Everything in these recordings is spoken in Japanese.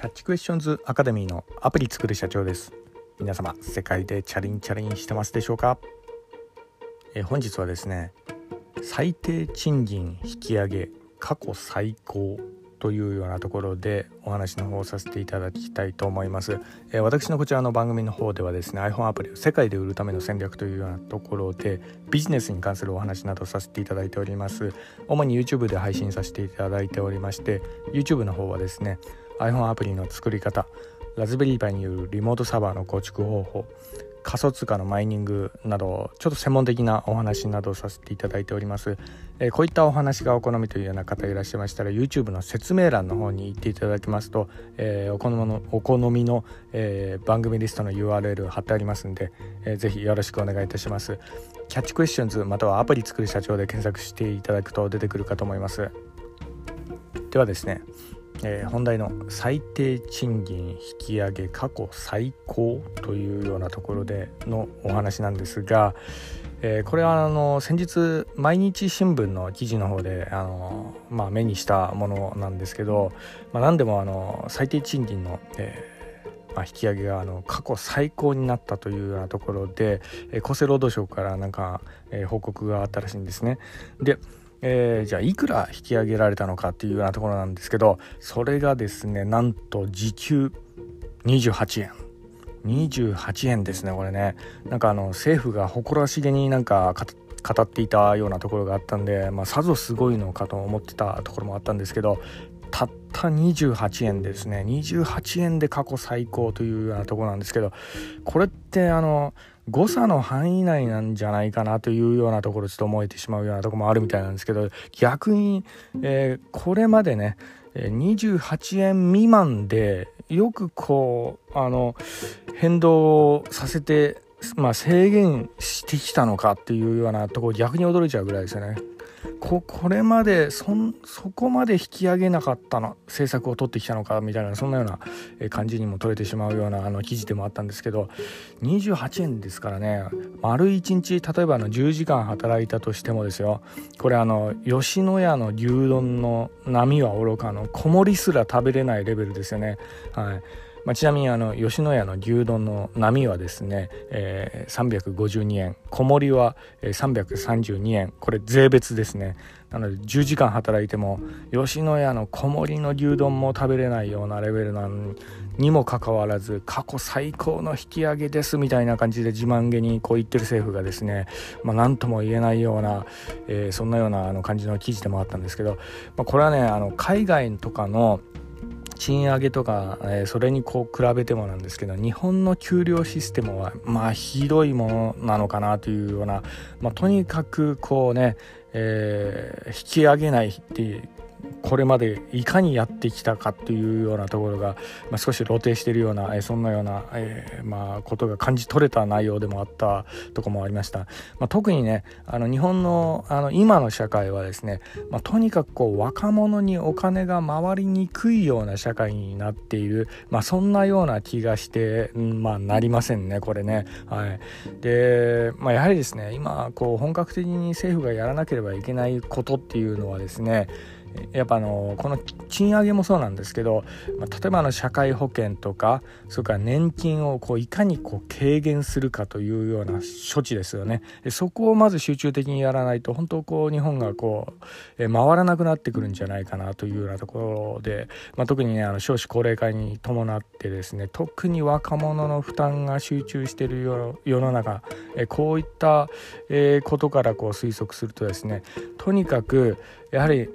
キャッチクエスチョンズアカデミーのアプリ作る社長です。皆様世界でチャリンチャリンしてますでしょうか？え本日はですね最低賃金引き上げ過去最高というようなところでお話の方をさせていただきたいと思います、え、私のこちらの番組の方ではですね iPhone アプリを世界で売るための戦略というようなところでビジネスに関するお話などさせていただいております。主に YouTube で配信させていただいておりまして YouTube の方はですね iPhone アプリの作り方ラズベリーパイによるリモートサーバーの構築方法仮想通貨のマイニングなどちょっと専門的なお話などをさせていただいております、えー、こういったお話がお好みというような方いらっしゃいましたら YouTube の説明欄の方に行っていただきますと、えー、お好みのお好みの、えー、番組リストの URL 貼ってありますんで、えー、ぜひよろしくお願いいたします。キャッチクエスチョンズまたはアプリ作る社長で検索していただくと出てくるかと思いますではですねえー、本題の最低賃金引き上げ過去最高というようなところでのお話なんですが、えー、これはあの先日毎日新聞の記事の方であの、まあ、目にしたものなんですけど、まあ、何でもあの最低賃金の、えーまあ、引き上げがあの過去最高になったというようなところで、えー、厚生労働省からなんか、えー、報告があったらしいんですね。でえー、じゃあいくら引き上げられたのかっていうようなところなんですけどそれがですねなんと時給28円。28円ですねこれね。なんかあの政府が誇らしげになんか語っていたようなところがあったんで、まあ、さぞすごいのかと思ってたところもあったんですけどたった28円ですね。28円で過去最高というようなところなんですけどこれってあの誤差の範囲内なんじゃないかなというようなところちょっと思えてしまうようなとこもあるみたいなんですけど逆に、えー、これまでね28円未満でよくこうあの変動させて、まあ、制限してきたのかっていうようなところ逆に驚いちゃうぐらいですよね。ここれまでそそこまで引き上げなかったの政策を取ってきたのかみたいなそんなような感じにも取れてしまうようなあの記事でもあったんですけど28円ですからね丸1日例えばの10時間働いたとしてもですよこれあの吉野家の牛丼の波はおろかの小盛りすら食べれないレベルですよね。はいまあ、ちなみにあの吉野家の牛丼の波はですね、えー、352円。小盛りは332円。これ税別ですね。なので10時間働いても吉野家の小盛りの牛丼も食べれないようなレベルなのにもかかわらず過去最高の引き上げですみたいな感じで自慢げにこう言ってる政府がですね、まあ、何とも言えないような、えー、そんなようなあの感じの記事でもあったんですけど、まあ、これはねあの海外とかの賃上げとか、えー、それにこう比べてもなんですけど日本の給料システムはまあひどいものなのかなというような、まあ、とにかくこうね、えー、引き上げないってこれまでいかにやってきたかっていうようなところが、まあ、少し露呈しているような、えー、そんなような、えー、まあ、ことが感じ取れた内容でもあったとこもありました、まあ、特にねあの日本のあの今の社会はですね、まあ、とにかくこう若者にお金が回りにくいような社会になっている、まあ、そんなような気がして、うんまあ、なりませんねこれね。はい、で、まあ、やはりですね今こう本格的に政府がやらなければいけないことっていうのはですねやっぱあのこの賃上げもそうなんですけど、まあ、例えばの社会保険とかそれから年金をこういかにこう軽減するかというような処置ですよね。そこをまず集中的にやらないと本当こう日本がこう回らなくなってくるんじゃないかなというようなところで、まあ、特にねあの少子高齢化に伴ってですね特に若者の負担が集中している世の中こういったことからこう推測するとですねとにかくやはり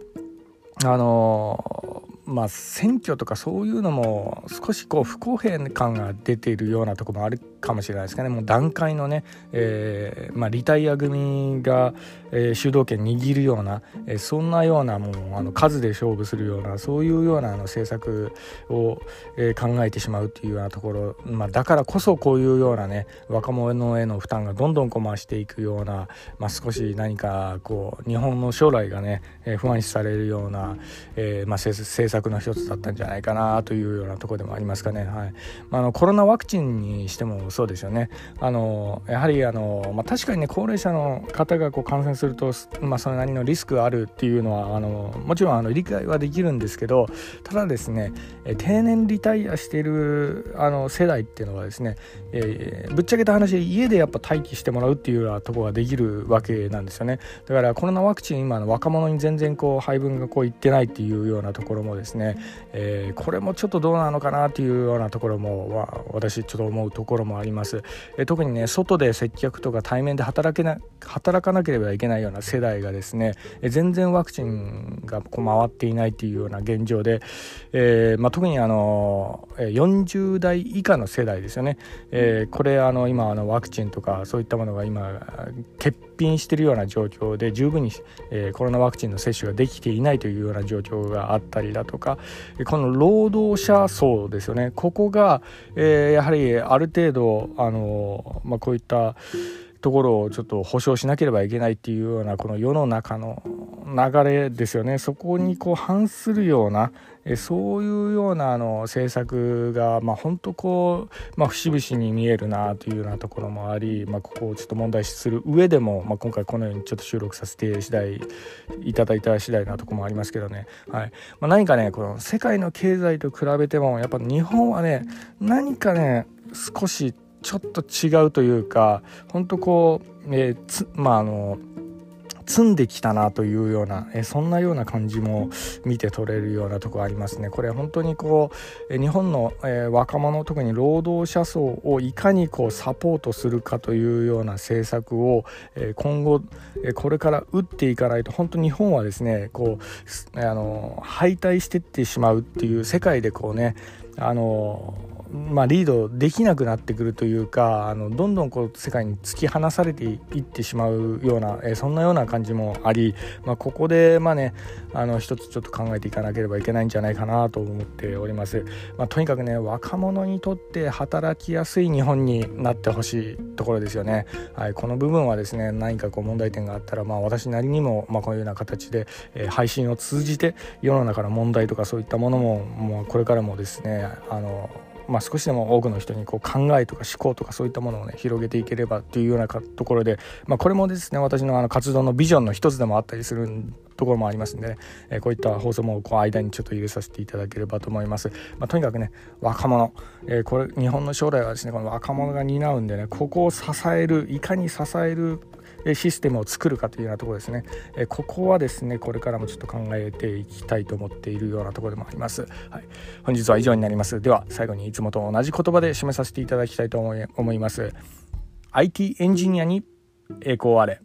あのまあ選挙とかそういうのも少しこう不公平感が出ているようなところもあるかもしれないですかね。もう段階のね、えーまあ、リタイア組が、えー、主導権握るような、えー、そんなようなもうあの数で勝負するようなそういうようなあの政策を、えー、考えてしまうっていうようなところ、まあ、だからこそこういうようなね若者への負担がどんどんこう増していくような、まあ、少し何かこう日本の将来がね、えー、不安視されるような、えーまあ、政策の一つだったんじゃないかなというようなところでもありますかね。はい。まあ、あのコロナワクチンにしてもそうですよね。あのやはりあの、まあ、確かにね高齢者の方がこう感染すると、まあ、それなりのリスクがあるっていうのはあのもちろんあの理解はできるんですけどただですね定年リタイアしているあの世代っていうのはですね、えー、ぶっちゃけた話家でやっぱ待機してもらうっていうようなところができるわけなんですよね。だからコロナワクチン今の若者に全然こう配分がこういってないっていうようなところもですね、えー、これもちょっとどうなのかなっていうようなところも私ちょっと思うところもあります、え、特にね外で接客とか対面で働けな働かなければいけないような世代がですね、え、全然ワクチンがこう回っていないというような現状で、えーまあ、特にあの40代以下の世代ですよね、えー、これあの今あのワクチンとかそういったものが今欠品しているような状況で十分に、えー、コロナワクチンの接種ができていないというような状況があったりだとかこの労働者層ですよね。ここが、えー、やはりある程度あの、まあ、こういったところをちょっと保証しなければいけないっていうようなこの世の中の流れですよね。そこにこう反するようなえそういうようなあの政策が、まあ、本当こう、まあ、節々に見えるなというようなところもあり、まあ、ここをちょっと問題視する上でも、まあ、今回このようにちょっと収録させて次第いただいた次第なところもありますけどね、はい。まあ、何かねこの世界の経済と比べてもやっぱ日本はね何かね少しちょっと違うというか本当こう、えー、まああの積んできたなというような、えそんなような感じも見て取れるようなとこありますね。これ本当にこう、え日本の、え若者特に労働者層をいかにこうサポートするかというような政策を、え今後、えこれから打っていかないと本当日本はですねこうあの敗退してってしまうっていう世界でこうねあのまあ、リードできなくなってくるというかあのどんどんこう世界に突き放されていってしまうような、えー、そんなような感じもあり、まあ、ここでまあねあの一つちょっと考えていかなければいけないんじゃないかなと思っております、まあ、とにかくね若者にとって働きやすい日本になってほしいところですよね、はい、この部分はですね何かこう問題点があったら、まあ、私なりにも、まあ、こういうような形で、えー、配信を通じて世の中の問題とかそういったものももうこれからもですねあのまあ、少しでも多くの人にこう考えとか思考とかそういったものをね広げていければというようなところで、まあ、これもですね私のあの活動のビジョンの一つでもあったりするところもありますんでね、えー、こういった放送もこう間にちょっと入れさせていただければと思います、まあ、とにかくね若者、えー、これ日本の将来はですねこの若者が担うんでねここを支えるいかに支えるシステムを作るかというようなところですね、えここはですねこれからもちょっと考えていきたいと思っているようなところでもあります、はい、本日は以上になります。では最後にいつもと同じ言葉で締めさせていただきたいと思います。IT エンジニアに栄光あれ。